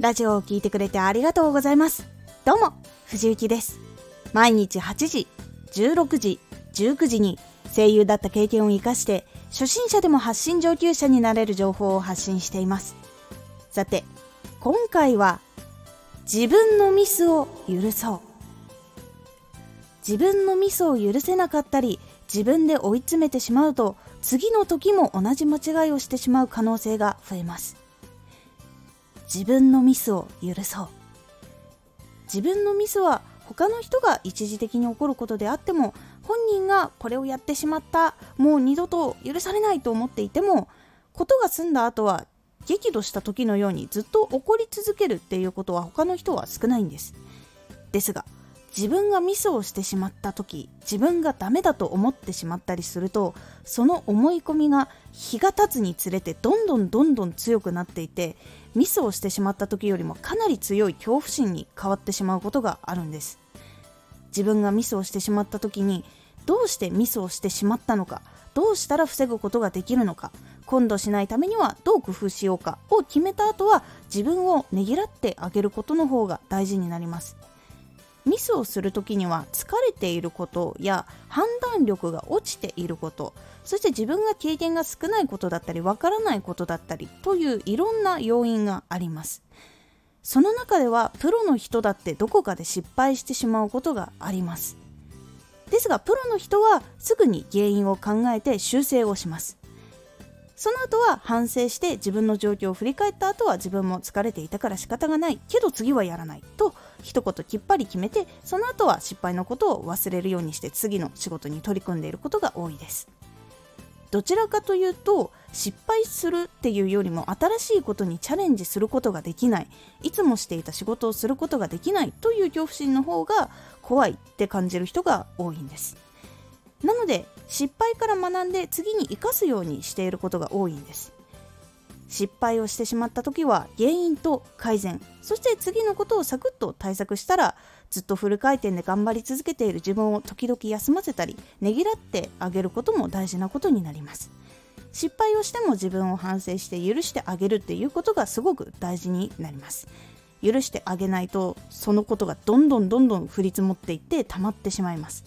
ラジオを聴いてくれてありがとうございます。どうも、藤幸です。毎日8時、16時、19時に声優だった経験を活かして初心者でも発信上級者になれる情報を発信しています。さて、今回は自分のミスを許そう。自分のミスを許せなかったり自分で追い詰めてしまうと次の時も同じ間違いをしてしまう可能性が増えます。自分のミスを許そう。自分のミスは他の人が一時的に起こることであっても本人がこれをやってしまったもう二度と許されないと思っていてもことが済んだ後は激怒した時のようにずっと起こり続けるっていうことは他の人は少ないんです。ですが自分がミスをしてしまった時自分がダメだと思ってしまったりするとその思い込みが日が経つにつれてどんどんどんどん強くなっていてミスをしてしまった時よりもかなり強い恐怖心に変わってしまうことがあるんです。自分がミスをしてしまった時にどうしてミスをしてしまったのかどうしたら防ぐことができるのか今度しないためにはどう工夫しようかを決めた後は自分をねぎらってあげることの方が大事になります。ミスをする時には疲れていることや判断力が落ちていることそして自分が経験が少ないことだったりわからないことだったりといういろんな要因があります。その中ではプロの人だってどこかで失敗してしまうことがあります。ですがプロの人はすぐに原因を考えて修正をします。その後は反省して自分の状況を振り返った後は自分も疲れていたから仕方がないけど次はやらないと一言きっぱり決めてその後は失敗のことを忘れるようにして次の仕事に取り組んでいることが多いです。どちらかというと失敗するっていうよりも新しいことにチャレンジすることができない。いつもしていた仕事をすることができないという恐怖心の方が怖いって感じる人が多いんです。なので失敗から学んで次に生かすようにしていることが多いんです。失敗をしてしまった時は原因と改善。そして次のことをサクッと対策したらずっとフル回転で頑張り続けている自分を時々休ませたりねぎらってあげることも大事なことになります。失敗をしても自分を反省して許してあげるっていうことがすごく大事になります。許してあげないとそのことがどんどんどんどん降り積もっていって溜まってしまいます。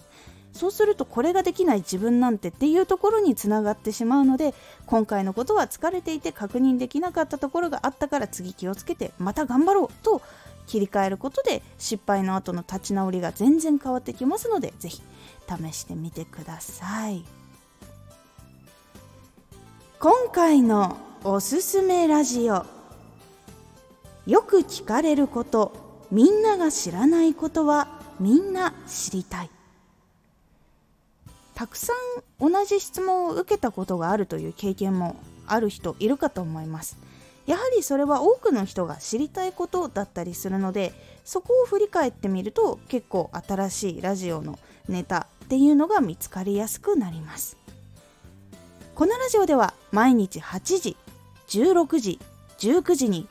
そうするとこれができない自分なんてっていうところにつながってしまうので今回のことは疲れていて確認できなかったところがあったから次気をつけてまた頑張ろうと切り替えることで失敗の後の立ち直りが全然変わってきますので是非試してみてください。今回のおすすめラジオ。よく聞かれることみんなが知らないことはみんな知りたい。たくさん同じ質問を受けたことがあるという経験もある人いるかと思います。やはりそれは多くの人が知りたいことだったりするのでそこを振り返ってみると結構新しいラジオのネタっていうのが見つかりやすくなります。このラジオでは毎日8時16時19時に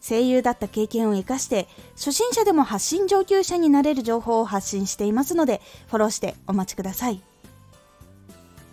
声優だった経験を生かして初心者でも発信上級者になれる情報を発信していますのでフォローしてお待ちください。